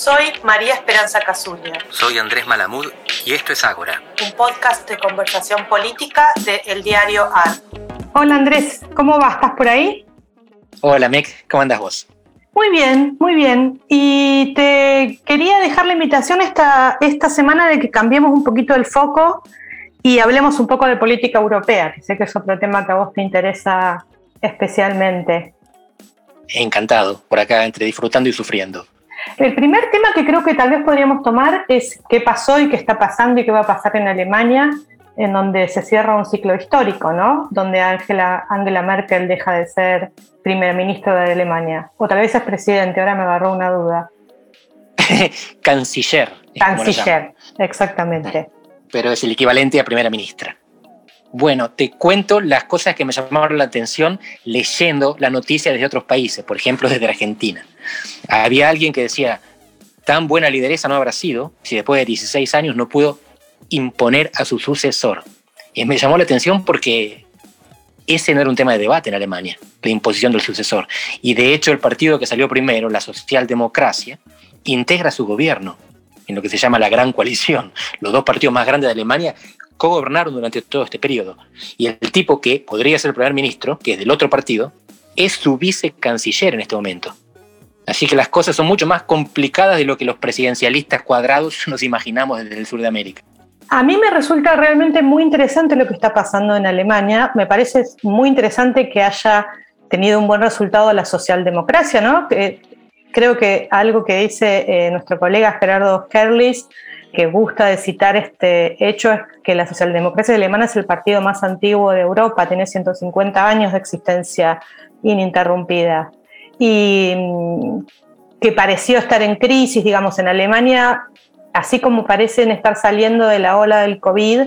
Soy María Esperanza Casulla. Soy Andrés Malamud y esto es Ágora. Un podcast de conversación política de El Diario AR. Hola Andrés, ¿cómo vas? ¿Estás por ahí? Hola Meg, ¿cómo andas vos? Muy bien, muy bien. Y te quería dejar la invitación esta, esta semana de que cambiemos un poquito el foco y hablemos un poco de política europea, que sé que es otro tema que a vos te interesa especialmente. Encantado, por acá entre disfrutando y sufriendo. El primer tema que creo que tal vez podríamos tomar es qué pasó y qué está pasando y qué va a pasar en Alemania, en donde se cierra un ciclo histórico, ¿no? Donde Angela, Angela Merkel deja de ser primer ministro de Alemania. O tal vez es presidente, ahora me agarró una duda. Canciller. Canciller, exactamente. Pero es el equivalente a primera ministra. Bueno, te cuento las cosas que me llamaron la atención leyendo la noticia desde otros países, por ejemplo desde Argentina. Había alguien que decía, tan buena lideresa no habrá sido si después de 16 años no pudo imponer a su sucesor. Y me llamó la atención porque ese no era un tema de debate en Alemania, la imposición del sucesor. Y de hecho el partido que salió primero, la socialdemocracia, integra su gobierno en lo que se llama la Gran Coalición. Los dos partidos más grandes de Alemania co-gobernaron durante todo este periodo. Y el tipo que podría ser el primer ministro, que es del otro partido, es su vicecanciller en este momento. Así que las cosas son mucho más complicadas de lo que los presidencialistas cuadrados nos imaginamos desde el sur de América. A mí me resulta realmente muy interesante lo que está pasando en Alemania. Me parece muy interesante que haya tenido un buen resultado la socialdemocracia, ¿no? creo que algo que dice eh, nuestro colega Gerardo Kerlis que gusta de citar este hecho es que la socialdemocracia alemana es el partido más antiguo de Europa, tiene 150 años de existencia ininterrumpida y que pareció estar en crisis, digamos, en Alemania, así como parecen estar saliendo de la ola del COVID,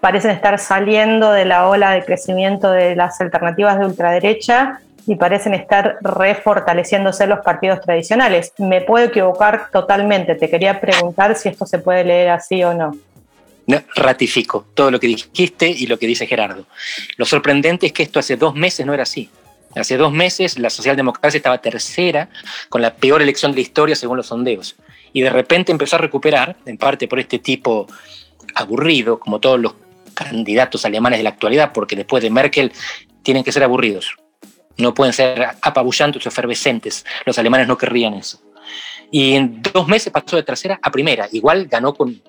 parecen estar saliendo de la ola de crecimiento de las alternativas de ultraderecha y parecen estar refortaleciéndose los partidos tradicionales. Me puedo equivocar totalmente. Te quería preguntar si esto se puede leer así o no. ratifico todo lo que dijiste y lo que dice Gerardo. Lo sorprendente es que esto hace dos meses no era así. Hace dos meses la socialdemocracia estaba tercera con la peor elección de la historia según los sondeos. Y de repente empezó a recuperar, en parte por este tipo aburrido, como todos los candidatos alemanes de la actualidad, porque después de Merkel tienen que ser aburridos no pueden ser apabullantes o efervescentes. Los alemanes no querrían eso. Y en dos meses pasó de tercera a primera. Igual ganó con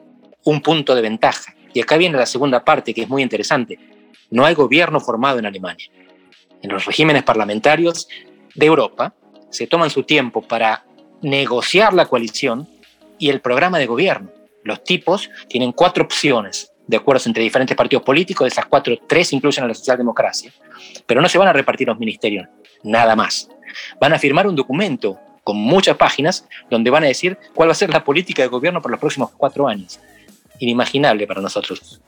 un punto de ventaja. Y acá viene la segunda parte, que es muy interesante. No hay gobierno formado en Alemania. En los regímenes parlamentarios de Europa se toman su tiempo para negociar la coalición y el programa de gobierno. Los tipos tienen cuatro opciones de acuerdos entre diferentes partidos políticos, de esas cuatro, tres incluyen a la socialdemocracia, pero no se van a repartir los ministerios, nada más. Van a firmar un documento con muchas páginas donde van a decir cuál va a ser la política de gobierno por los próximos cuatro años. Inimaginable para nosotros.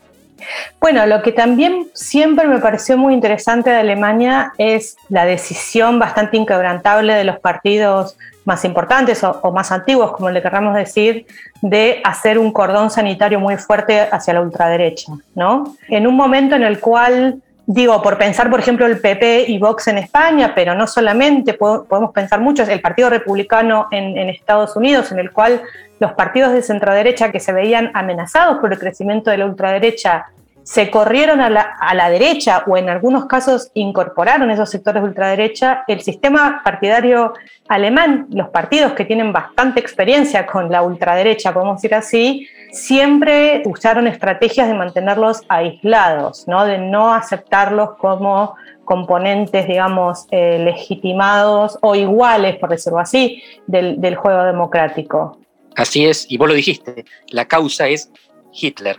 Bueno, lo que también siempre me pareció muy interesante de Alemania es la decisión bastante inquebrantable de los partidos más importantes o, más antiguos, como le querramos decir, de hacer un cordón sanitario muy fuerte hacia la ultraderecha, ¿no? En un momento en el cual, digo, por pensar, por ejemplo, el PP y Vox en España, pero no solamente, podemos pensar mucho, el Partido Republicano en, en Estados Unidos, en el cual los partidos de centroderecha que se veían amenazados por el crecimiento de la ultraderecha se corrieron a la, derecha o en algunos casos incorporaron esos sectores de ultraderecha, el sistema partidario alemán, los partidos que tienen bastante experiencia con la ultraderecha, podemos decir así, siempre usaron estrategias de mantenerlos aislados, ¿no? de no aceptarlos como componentes, digamos, eh, legitimados o iguales, por decirlo así, del, del juego democrático. Así es, y vos lo dijiste, la causa es Hitler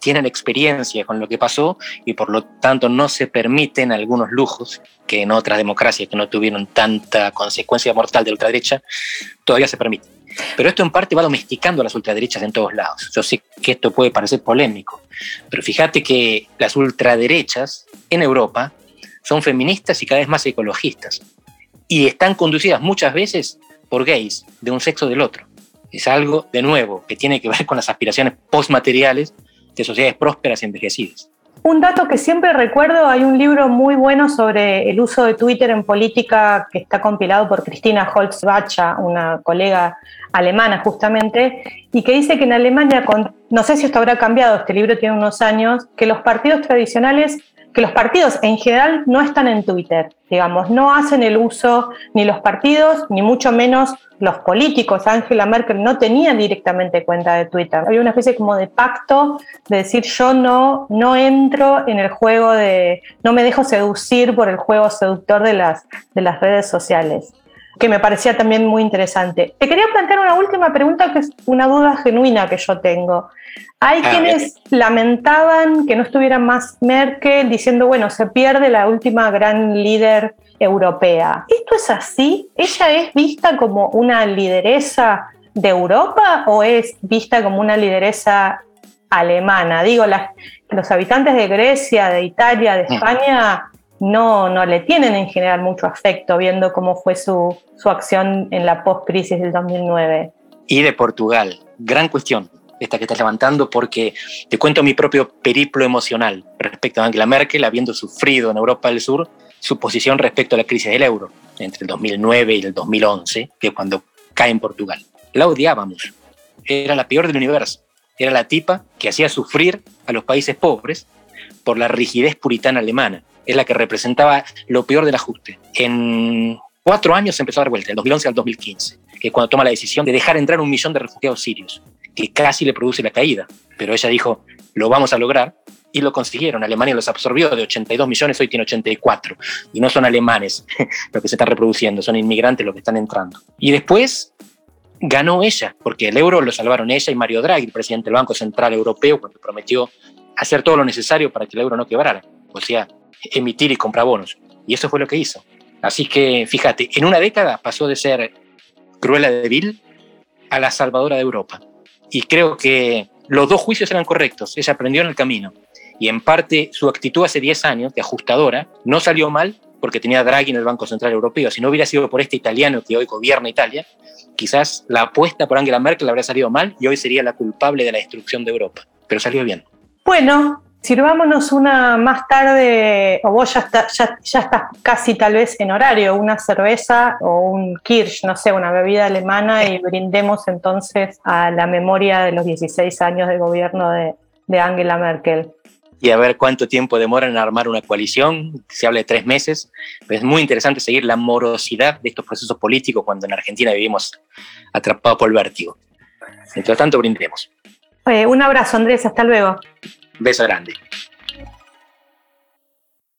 tienen experiencia con lo que pasó y por lo tanto no se permiten algunos lujos que en otras democracias que no tuvieron tanta consecuencia mortal de ultraderecha, todavía se permiten. Pero esto en parte va domesticando a las ultraderechas en todos lados. Yo sé que esto puede parecer polémico, pero fíjate que las ultraderechas en Europa son feministas y cada vez más ecologistas. Y están conducidas muchas veces por gays de un sexo del otro. Es algo, de nuevo, que tiene que ver con las aspiraciones postmateriales de sociedades prósperas y envejecidas. Un dato que siempre recuerdo, hay un libro muy bueno sobre el uso de Twitter en política que está compilado por Cristina Holzbacher, una colega alemana justamente, y que dice que en Alemania, no sé si esto habrá cambiado, este libro tiene unos años, que los partidos tradicionales que los partidos en general no están en Twitter, digamos, no hacen el uso ni los partidos, ni mucho menos los políticos. Angela Merkel no tenía directamente cuenta de Twitter. Había una especie como de pacto de decir yo no, no entro en el juego de, no me dejo seducir por el juego seductor de las, de las redes sociales que me parecía también muy interesante. Te quería plantear una última pregunta que es una duda genuina que yo tengo. Hay ah, quienes lamentaban que no estuviera más Merkel diciendo, bueno, se pierde la última gran líder europea. ¿Esto es así? ¿Ella es vista como una lideresa de Europa o es vista como una lideresa alemana? Digo, los habitantes de Grecia, de Italia, de mm. No, no le tienen en general mucho afecto viendo cómo fue su, su acción en la post-crisis del 2009. Y de Portugal, gran cuestión esta que estás levantando, porque te cuento mi propio periplo emocional respecto a Angela Merkel, habiendo sufrido en Europa del Sur su posición respecto a la crisis del euro entre el 2009 y el 2011, que cuando cae en Portugal. La odiábamos. Era la peor del universo. Era la tipa que hacía sufrir a los países pobres por la rigidez puritana alemana. Es la que representaba lo peor del ajuste. En cuatro años se empezó a dar vuelta, del 2011 al 2015, que cuando toma la decisión de dejar entrar un millón de refugiados sirios que casi le produce la caída. Pero ella dijo, lo vamos a lograr, y lo consiguieron. Alemania los absorbió de 82 millones, hoy tiene 84. Y no son alemanes los que se están reproduciendo, son inmigrantes los que están entrando. Y después ganó ella, porque el euro lo salvaron ella y Mario Draghi, el presidente del Banco Central Europeo, cuando prometió hacer todo lo necesario para que el euro no quebrara, o sea, emitir y comprar bonos. Y eso fue lo que hizo. Así que fíjate, en una década pasó de ser Cruella de Vil a la salvadora de Europa. Y creo que los dos juicios eran correctos, ella aprendió en el camino. Y en parte su actitud hace 10 años, de ajustadora, no salió mal porque tenía Draghi en el Banco Central Europeo. Si no hubiera sido por este italiano que hoy gobierna Italia, quizás la apuesta por Angela Merkel habría salido mal y hoy sería la culpable de la destrucción de Europa. Pero salió bien. Bueno, Sirvámonos una más tarde, o vos ya, está, ya, ya, estás casi tal vez en horario, una cerveza o un Kirsch, no sé, una bebida alemana y brindemos entonces a la memoria de los 16 años de gobierno de, de Angela Merkel. Y a ver cuánto tiempo demora en armar una coalición, se habla de tres meses, pero es muy interesante seguir la morosidad de estos procesos políticos cuando en Argentina vivimos atrapados por el vértigo. Mientras tanto, brindemos. un abrazo, Andrés, hasta luego. Beso grande.